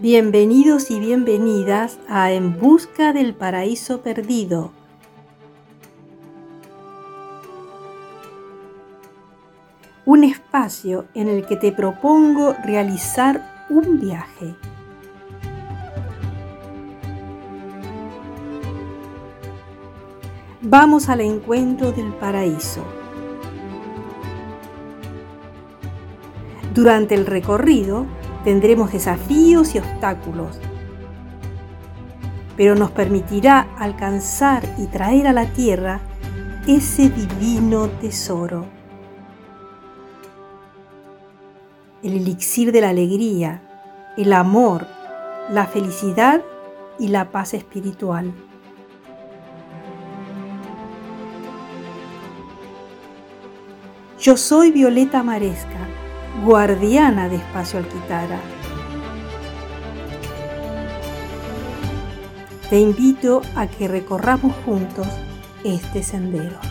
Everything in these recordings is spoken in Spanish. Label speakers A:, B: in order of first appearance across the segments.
A: Bienvenidos y bienvenidas a En Busca del Paraíso Perdido. Un espacio en el que te propongo realizar un viaje. Vamos al encuentro del paraíso. Durante el recorrido tendremos desafíos y obstáculos, pero nos permitirá alcanzar y traer a la tierra ese divino tesoro. El elixir de la alegría, el amor, la felicidad y la paz espiritual. Yo soy Violeta Maresca guardiana de Espacio Alquitara. Te invito a que recorramos juntos este sendero.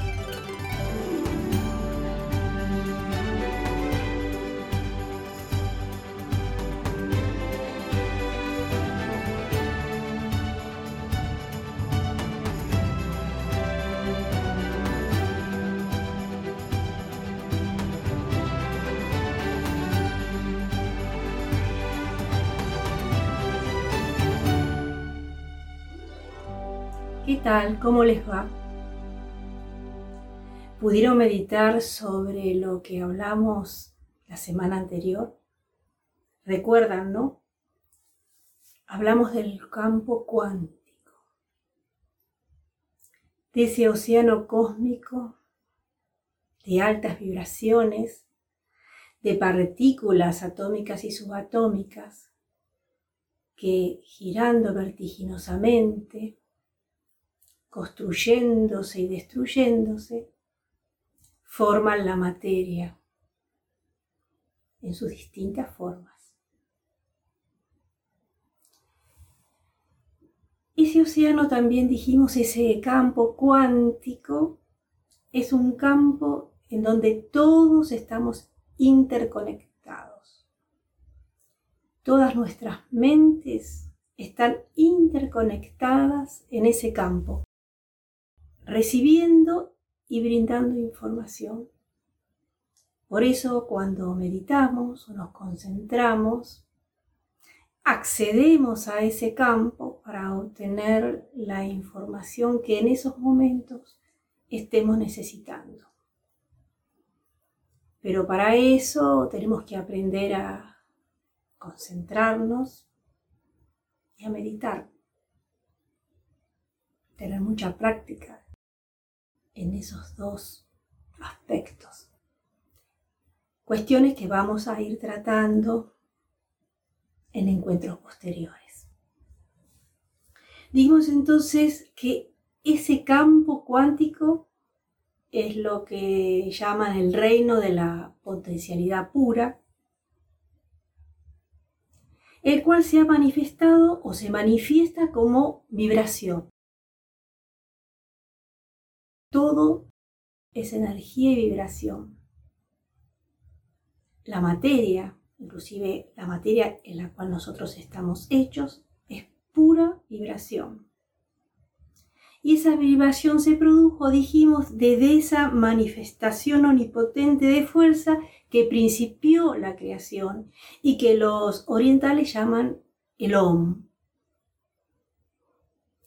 A: ¿Qué tal? ¿Cómo les va? ¿Pudieron meditar sobre lo que hablamos la semana anterior? Recuerdan, ¿no? Hablamos del campo cuántico, de ese océano cósmico de altas vibraciones, de partículas atómicas y subatómicas que girando vertiginosamente construyéndose y destruyéndose, forman la materia en sus distintas formas. Ese océano también dijimos, ese campo cuántico, es un campo en donde todos estamos interconectados. Todas nuestras mentes están interconectadas en ese campo recibiendo y brindando información. Por eso cuando meditamos o nos concentramos, accedemos a ese campo para obtener la información que en esos momentos estemos necesitando. Pero para eso tenemos que aprender a concentrarnos y a meditar. Tener mucha práctica en esos dos aspectos. Cuestiones que vamos a ir tratando en encuentros posteriores. Digamos entonces que ese campo cuántico es lo que llaman el reino de la potencialidad pura, el cual se ha manifestado o se manifiesta como vibración. Todo es energía y vibración. La materia, inclusive la materia en la cual nosotros estamos hechos, es pura vibración. Y esa vibración se produjo, dijimos, desde esa manifestación omnipotente de fuerza que principió la creación y que los orientales llaman el Om,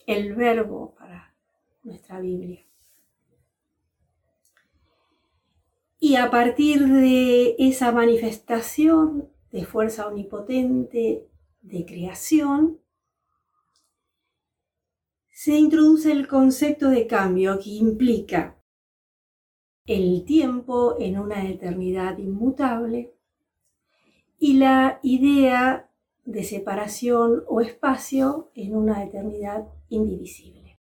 A: el verbo para nuestra Biblia. Y a partir de esa manifestación de fuerza omnipotente de creación, se introduce el concepto de cambio que implica el tiempo en una eternidad inmutable y la idea de separación o espacio en una eternidad indivisible.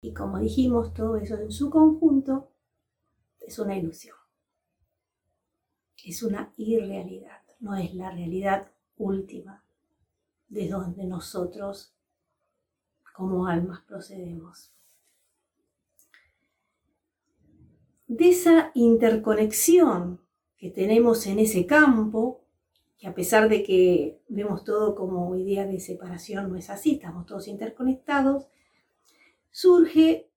A: Y como dijimos, todo eso en su conjunto es una ilusión. Es una irrealidad, no es la realidad última de donde nosotros como almas procedemos. De esa interconexión que tenemos en ese campo, que a pesar de que vemos todo como idea de separación, no es así, estamos todos interconectados, surge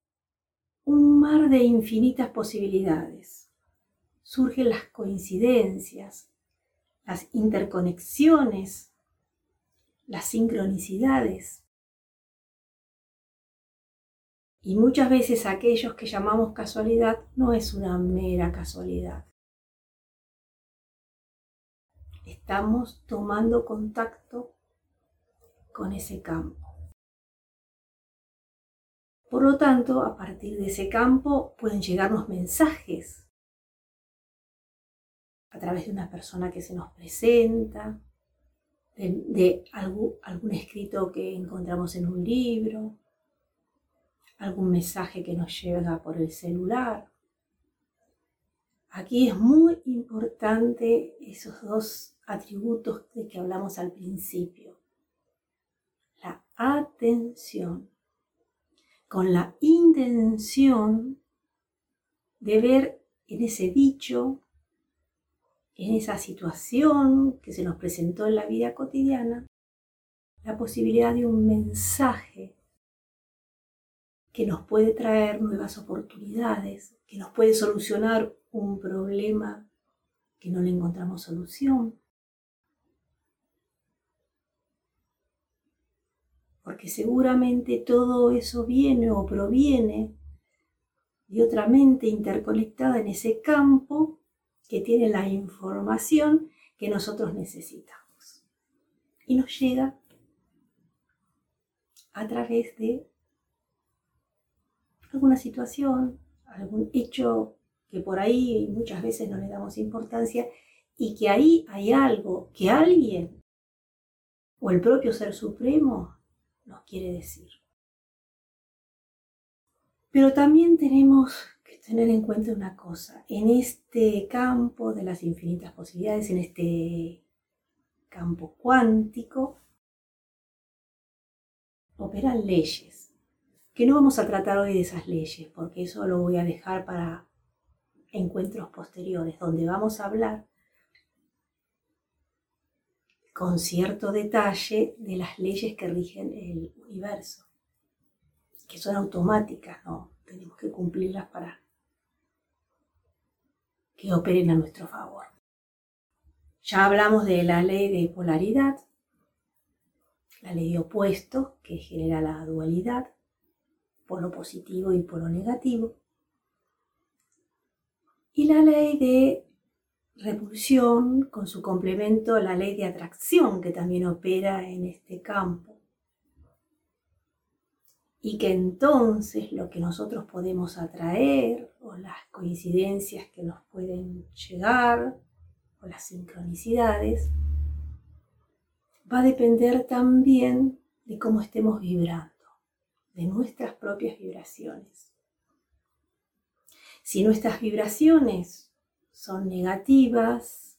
A: un mar de infinitas posibilidades. Surgen las coincidencias, las interconexiones, las sincronicidades. Y muchas veces aquellos que llamamos casualidad no es una mera casualidad. Estamos tomando contacto con ese campo. Por lo tanto, a partir de ese campo pueden llegarnos mensajes a través de una persona que se nos presenta, de, algún escrito que encontramos en un libro, algún mensaje que nos llega por el celular. Aquí es muy importante esos dos atributos de que hablamos al principio. La atención, con la intención de ver en ese dicho, en esa situación que se nos presentó en la vida cotidiana, la posibilidad de un mensaje que nos puede traer nuevas oportunidades, que nos puede solucionar un problema que no le encontramos solución. Porque seguramente todo eso viene o proviene de otra mente interconectada en ese campo que tiene la información que nosotros necesitamos. Y nos llega a través de alguna situación, algún hecho que por ahí muchas veces no le damos importancia y que ahí hay algo que alguien o el propio Ser Supremo nos quiere decir. Pero también tenemos que tener en cuenta una cosa, en este campo de las infinitas posibilidades, en este campo cuántico, operan leyes, que no vamos a tratar hoy de esas leyes, porque eso lo voy a dejar para encuentros posteriores, donde vamos a hablar con cierto detalle de las leyes que rigen el universo, que son automáticas, ¿no? Tenemos que cumplirlas para que operen a nuestro favor. Ya hablamos de la ley de polaridad, la ley de opuestos que genera la dualidad, por lo positivo y por lo negativo, y la ley de repulsión con su complemento, la ley de atracción que también opera en este campo. Y que entonces lo que nosotros podemos atraer o las coincidencias que nos pueden llegar o las sincronicidades va a depender también de cómo estemos vibrando, de nuestras propias vibraciones. Si nuestras vibraciones son negativas,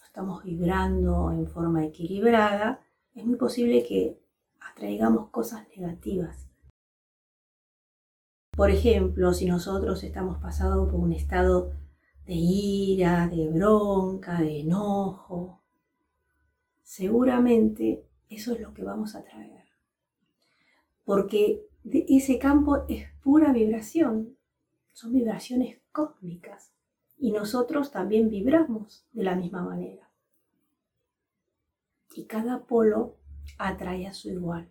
A: no estamos vibrando en forma equilibrada, es muy posible que atraigamos cosas negativas. Por ejemplo, si nosotros estamos pasando por un estado de ira, de bronca, de enojo, seguramente eso es lo que vamos a traer. Porque ese campo es pura vibración, son vibraciones cósmicas y nosotros también vibramos de la misma manera. Y cada polo atrae a su igual.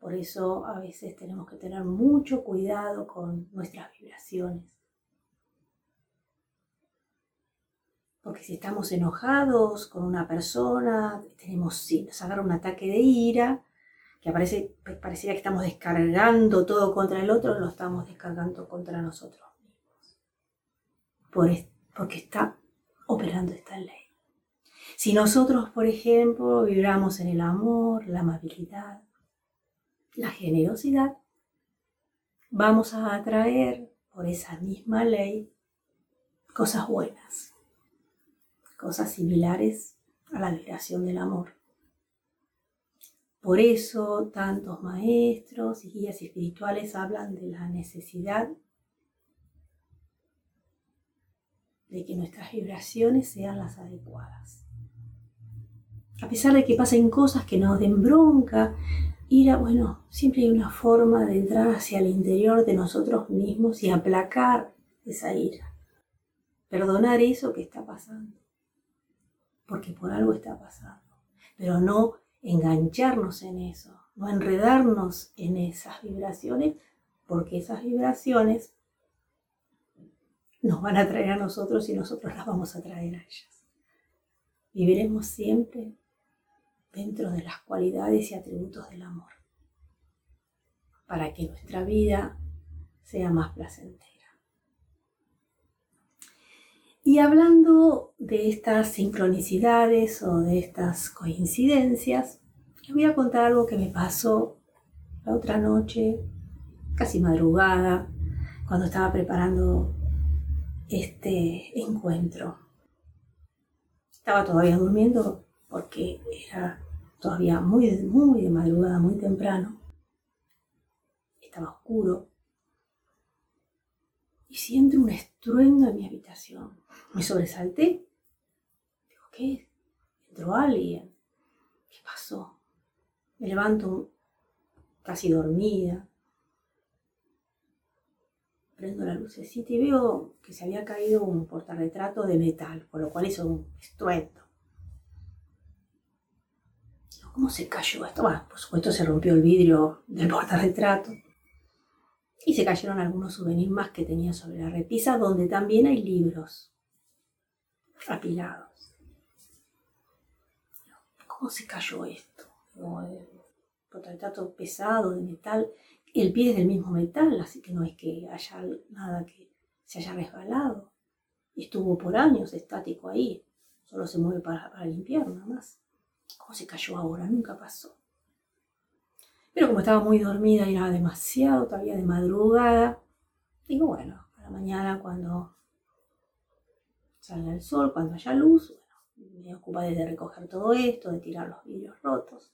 A: Por eso a veces tenemos que tener mucho cuidado con nuestras vibraciones. Porque si estamos enojados con una persona, tenemos, si nos agarra un ataque de ira, que parece, pareciera que estamos descargando todo contra el otro, lo estamos descargando contra nosotros porque está operando esta ley. Si nosotros, por ejemplo, vibramos en el amor, la amabilidad, la generosidad, vamos a atraer por esa misma ley cosas buenas, cosas similares a la vibración del amor. Por eso tantos maestros y guías espirituales hablan de la necesidad de que nuestras vibraciones sean las adecuadas. A pesar de que pasen cosas que nos den bronca, ira, bueno, siempre hay una forma de entrar hacia el interior de nosotros mismos y aplacar esa ira. Perdonar eso que está pasando. Porque por algo está pasando. Pero no engancharnos en eso, no enredarnos en esas vibraciones, porque esas vibraciones nos van a traer a nosotros y nosotros las vamos a traer a ellas. Viviremos siempre dentro de las cualidades y atributos del amor, para que nuestra vida sea más placentera. Y hablando de estas sincronicidades o de estas coincidencias, les voy a contar algo que me pasó la otra noche, casi madrugada, cuando estaba preparando este encuentro. Estaba todavía durmiendo porque era todavía muy, muy de madrugada, muy temprano. Estaba oscuro. Y siento un estruendo en mi habitación. Me sobresalté. Digo, ¿qué? ¿Entró alguien? ¿Qué pasó? Me levanto casi dormida. Prendo la lucecita y veo que se había caído un portarretrato de metal, por lo cual hizo un estruendo. ¿Cómo se cayó esto? Bueno, por supuesto se rompió el vidrio del portarretrato. Y se cayeron algunos souvenirs más que tenía sobre la repisa, donde también hay libros apilados. ¿Cómo se cayó esto? El portarretrato pesado de metal. El pie es del mismo metal, así que no es que haya nada que se haya resbalado. Estuvo por años estático ahí. Solo se mueve para, limpiar nada más. ¿Cómo se cayó ahora? Nunca pasó. Pero como estaba muy dormida y era demasiado todavía de madrugada, digo, bueno, a la mañana cuando salga el sol, cuando haya luz, bueno, me ocuparé de recoger todo esto, de tirar los vidrios rotos.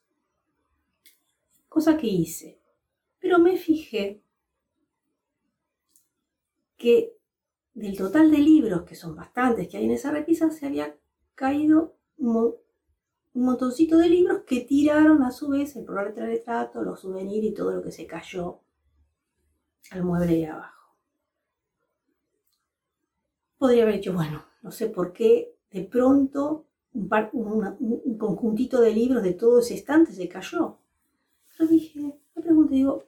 A: Cosa que hice. Pero me fijé que del total de libros, que son bastantes que hay en esa repisa, se había caído un montoncito de libros que tiraron a su vez el programa de retrato, los souvenirs y todo lo que se cayó al mueble de abajo. Podría haber dicho, bueno, no sé por qué de pronto un, un, conjuntito de libros de todo ese estante se cayó. Pero dije, me pregunté, digo,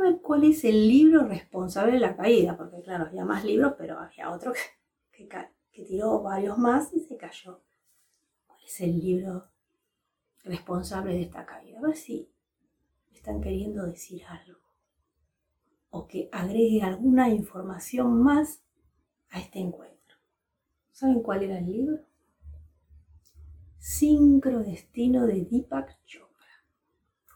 A: ver cuál es el libro responsable de la caída, porque claro, había más libros, pero había otro que, que tiró varios más y se cayó es el libro responsable de esta caída. A ver si están queriendo decir algo. O que agregue alguna información más a este encuentro. ¿Saben cuál era el libro? Sincrodestino de Deepak Chopra.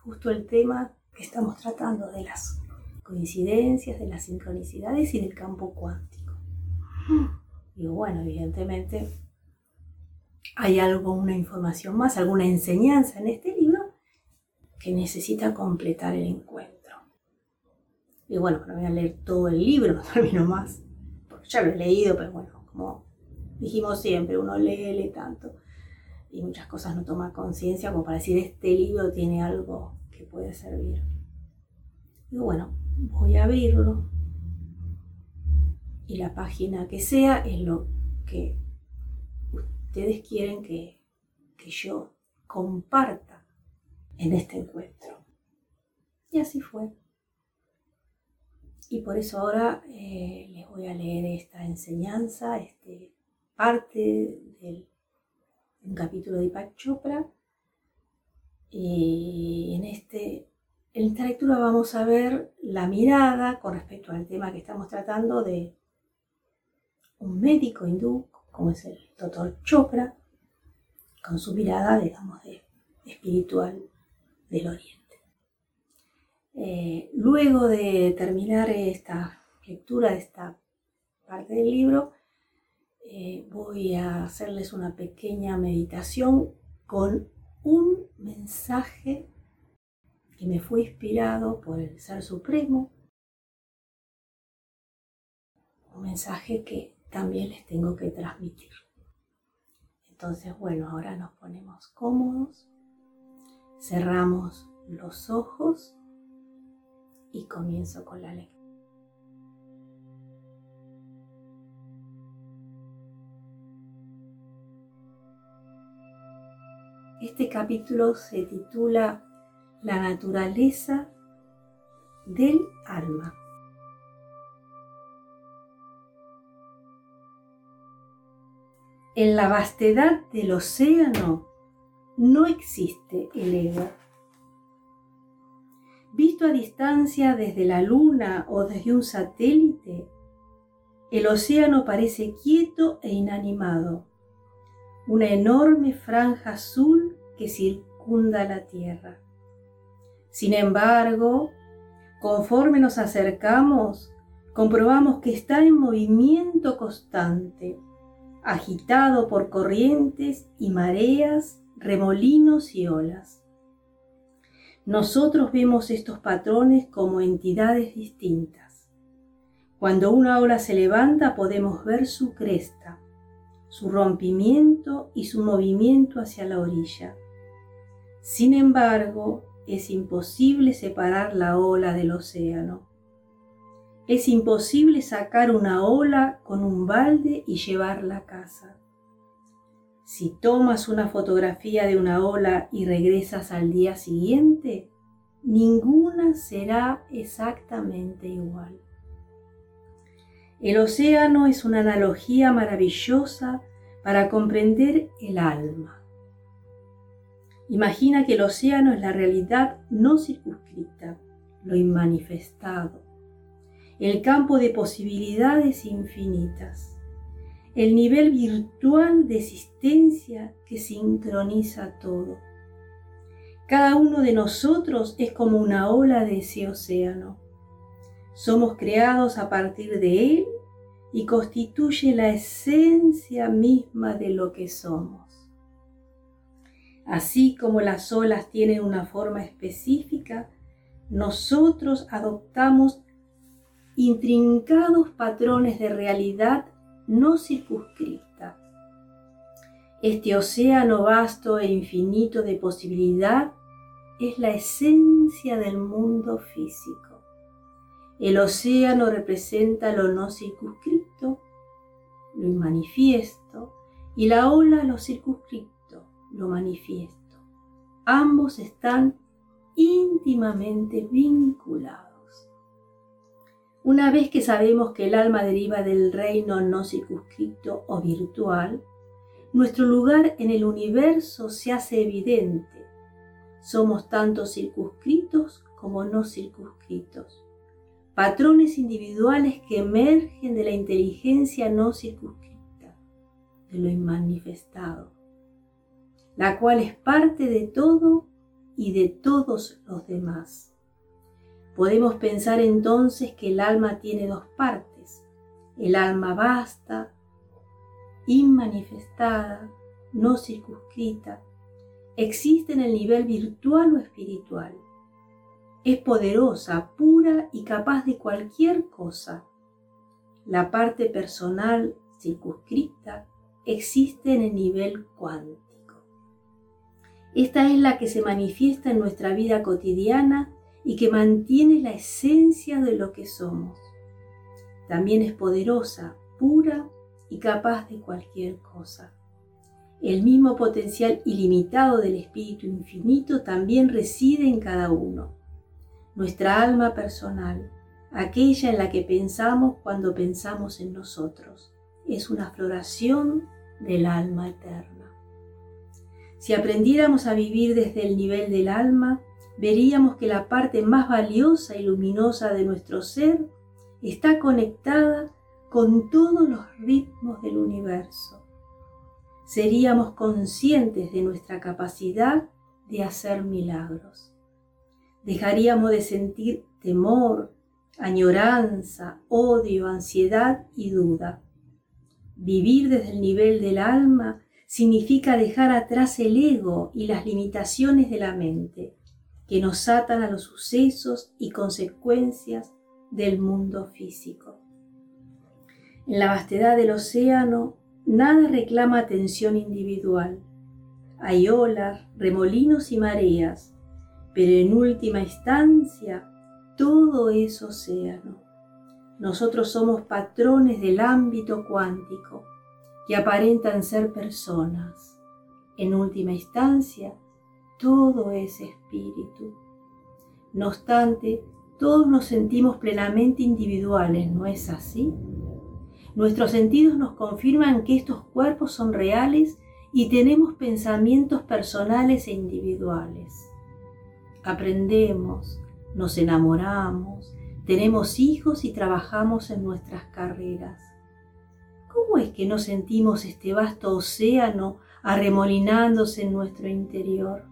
A: Justo el tema que estamos tratando de las coincidencias, de las sincronicidades y del campo cuántico. Y bueno, evidentemente hay algo, una información más, alguna enseñanza en este libro que necesita completar el encuentro. Y bueno, no voy a leer todo el libro, no termino más, porque ya lo he leído, pero bueno, como dijimos siempre, uno lee, lee tanto y muchas cosas no toma conciencia como para decir este libro tiene algo que puede servir. Y bueno, voy a abrirlo y la página que sea es lo que ustedes quieren que, yo comparta en este encuentro. Y así fue. Y por eso ahora eh, les voy a leer esta enseñanza, este, parte del un capítulo de Ipak Chopra. Y en, este, en esta lectura vamos a ver la mirada con respecto al tema que estamos tratando de un médico hindú como es el doctor Chopra, con su mirada, digamos, de, espiritual del Oriente. Eh, luego de terminar esta lectura esta parte del libro, eh, voy a hacerles una pequeña meditación con un mensaje que me fue inspirado por el Ser Supremo, un mensaje que también les tengo que transmitir. Entonces, bueno, ahora nos ponemos cómodos, cerramos los ojos y comienzo con la lectura. Este capítulo se titula La naturaleza del alma. En la vastedad del océano no existe el ego. Visto a distancia desde la luna o desde un satélite, el océano parece quieto e inanimado, una enorme franja azul que circunda la Tierra. Sin embargo, conforme nos acercamos, comprobamos que está en movimiento constante agitado por corrientes y mareas, remolinos y olas. Nosotros vemos estos patrones como entidades distintas. Cuando una ola se levanta podemos ver su cresta, su rompimiento y su movimiento hacia la orilla. Sin embargo, es imposible separar la ola del océano. Es imposible sacar una ola con un balde y llevarla a casa. Si tomas una fotografía de una ola y regresas al día siguiente, ninguna será exactamente igual. El océano es una analogía maravillosa para comprender el alma. Imagina que el océano es la realidad no circunscrita, lo inmanifestado, el campo de posibilidades infinitas, el nivel virtual de existencia que sincroniza todo. Cada uno de nosotros es como una ola de ese océano. Somos creados a partir de él y constituye la esencia misma de lo que somos. Así como las olas tienen una forma específica, nosotros adoptamos intrincados patrones de realidad no circunscrita. Este océano vasto e infinito de posibilidad es la esencia del mundo físico. El océano representa lo no circunscrito, lo manifiesto, y la ola lo circunscrito, lo manifiesto. Ambos están íntimamente vinculados. Una vez que sabemos que el alma deriva del reino no circunscrito o virtual, nuestro lugar en el universo se hace evidente. Somos tanto circunscritos como no circunscritos. Patrones individuales que emergen de la inteligencia no circunscrita, de lo inmanifestado, la cual es parte de todo y de todos los demás. Podemos pensar entonces que el alma tiene dos partes, el alma vasta, inmanifestada, no circunscrita, existe en el nivel virtual o espiritual. Es poderosa, pura y capaz de cualquier cosa. La parte personal circunscrita existe en el nivel cuántico. Esta es la que se manifiesta en nuestra vida cotidiana y que mantiene la esencia de lo que somos. También es poderosa, pura y capaz de cualquier cosa. El mismo potencial ilimitado del Espíritu Infinito también reside en cada uno. Nuestra alma personal, aquella en la que pensamos cuando pensamos en nosotros, es una floración del alma eterna. Si aprendiéramos a vivir desde el nivel del alma, veríamos que la parte más valiosa y luminosa de nuestro ser está conectada con todos los ritmos del universo. Seríamos conscientes de nuestra capacidad de hacer milagros. Dejaríamos de sentir temor, añoranza, odio, ansiedad y duda. Vivir desde el nivel del alma significa dejar atrás el ego y las limitaciones de la mente que nos atan a los sucesos y consecuencias del mundo físico. En la vastedad del océano nada reclama atención individual. Hay olas, remolinos y mareas, pero en última instancia todo es océano. Nosotros somos patrones del ámbito cuántico que aparentan ser personas. En última instancia, todo es espíritu. No obstante, todos nos sentimos plenamente individuales, ¿no es así? Nuestros sentidos nos confirman que estos cuerpos son reales y tenemos pensamientos personales e individuales. Aprendemos, nos enamoramos, tenemos hijos y trabajamos en nuestras carreras. ¿Cómo es que no sentimos este vasto océano arremolinándose en nuestro interior?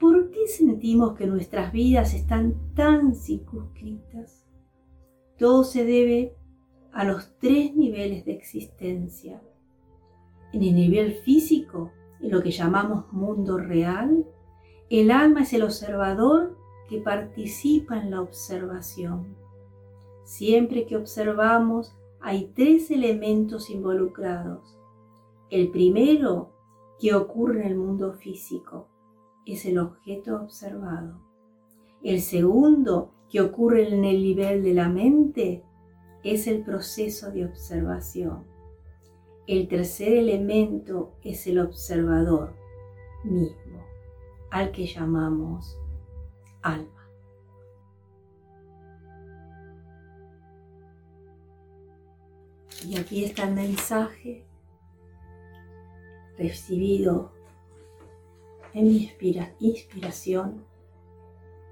A: ¿Por qué sentimos que nuestras vidas están tan circunscritas? Todo se debe a los tres niveles de existencia. En el nivel físico, en lo que llamamos mundo real, el alma es el observador que participa en la observación. Siempre que observamos hay tres elementos involucrados. El primero, que ocurre en el mundo físico, es el objeto observado. El segundo, que ocurre en el nivel de la mente, es el proceso de observación. El tercer elemento es el observador mismo, al que llamamos alma. Y aquí está el mensaje recibido en mi inspiración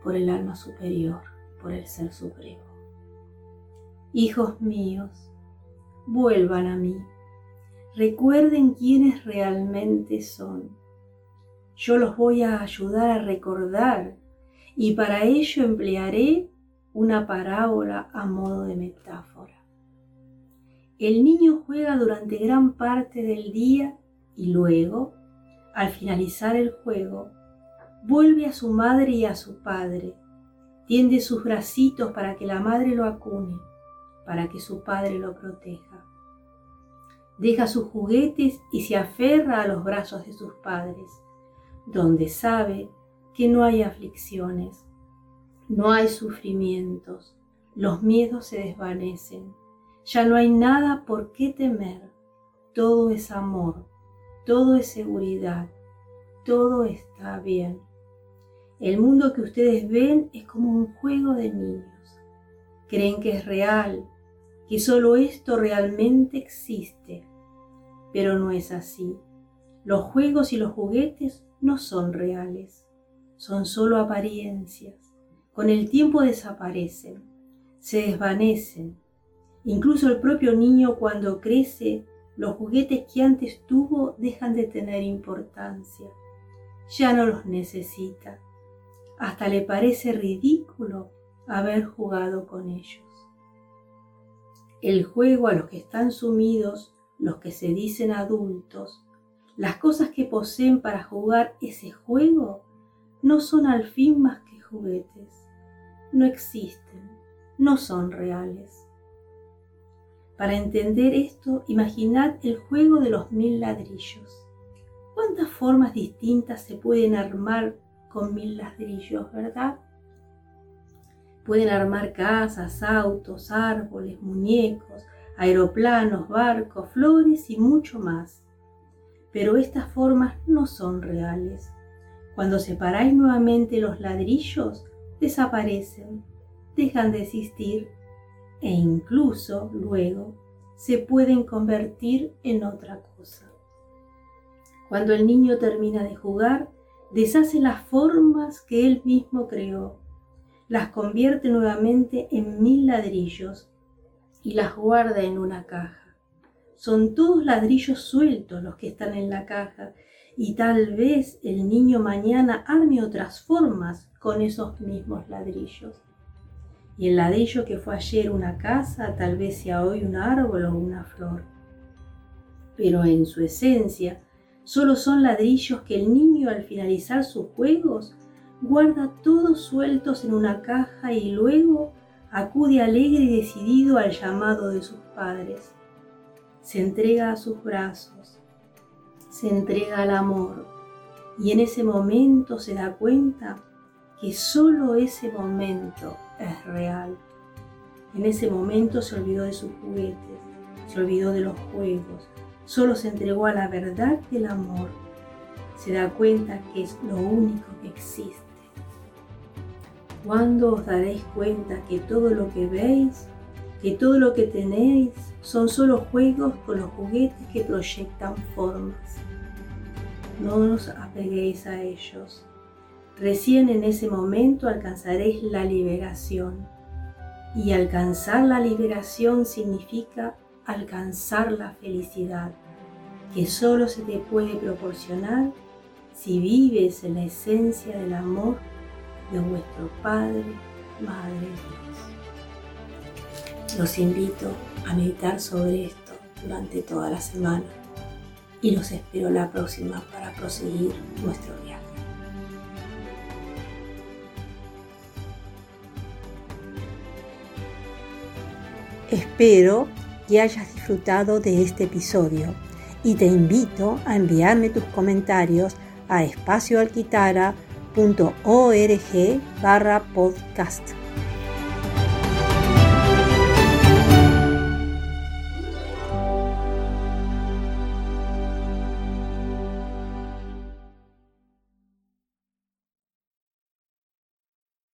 A: por el alma superior, por el Ser Supremo. Hijos míos, vuelvan a mí, recuerden quiénes realmente son. Yo los voy a ayudar a recordar y para ello emplearé una parábola a modo de metáfora. El niño juega durante gran parte del día y luego al finalizar el juego, vuelve a su madre y a su padre, tiende sus bracitos para que la madre lo acune, para que su padre lo proteja. Deja sus juguetes y se aferra a los brazos de sus padres, donde sabe que no hay aflicciones, no hay sufrimientos, los miedos se desvanecen, ya no hay nada por qué temer, todo es amor, todo es seguridad, todo está bien. El mundo que ustedes ven es como un juego de niños. Creen que es real, que solo esto realmente existe, pero no es así. Los juegos y los juguetes no son reales, son solo apariencias. Con el tiempo desaparecen, se desvanecen. Incluso el propio niño cuando crece los juguetes que antes tuvo dejan de tener importancia. Ya no los necesita. Hasta le parece ridículo haber jugado con ellos. El juego a los que están sumidos, los que se dicen adultos, las cosas que poseen para jugar ese juego, no son al fin más que juguetes. No existen, no son reales. Para entender esto, imaginad el juego de los mil ladrillos. ¿Cuántas formas distintas se pueden armar con mil ladrillos, verdad? Pueden armar casas, autos, árboles, muñecos, aeroplanos, barcos, flores y mucho más. Pero estas formas no son reales. Cuando separáis nuevamente los ladrillos, desaparecen, dejan de existir e incluso luego se pueden convertir en otra cosa. Cuando el niño termina de jugar, deshace las formas que él mismo creó, las convierte nuevamente en mil ladrillos y las guarda en una caja. Son todos ladrillos sueltos los que están en la caja y tal vez el niño mañana arme otras formas con esos mismos ladrillos y el ladrillo que fue ayer una casa tal vez sea hoy un árbol o una flor. Pero en su esencia solo son ladrillos que el niño al finalizar sus juegos guarda todos sueltos en una caja y luego acude alegre y decidido al llamado de sus padres. Se entrega a sus brazos, se entrega al amor y en ese momento se da cuenta que solo ese momento es real. En ese momento se olvidó de sus juguetes, se olvidó de los juegos, solo se entregó a la verdad del amor. Se da cuenta que es lo único que existe. ¿Cuándo os daréis cuenta que todo lo que veis, que todo lo que tenéis, son solo juegos con los juguetes que proyectan formas? No os apeguéis a ellos. Recién en ese momento alcanzaréis la liberación. Y alcanzar la liberación significa alcanzar la felicidad, que solo se te puede proporcionar si vives en la esencia del amor de nuestro Padre, Madre Dios. Los invito a meditar sobre esto durante toda la semana y los espero la próxima para proseguir nuestro viaje. Espero que hayas disfrutado de este episodio y te invito a enviarme tus comentarios a espacioalquitara.org barra podcast.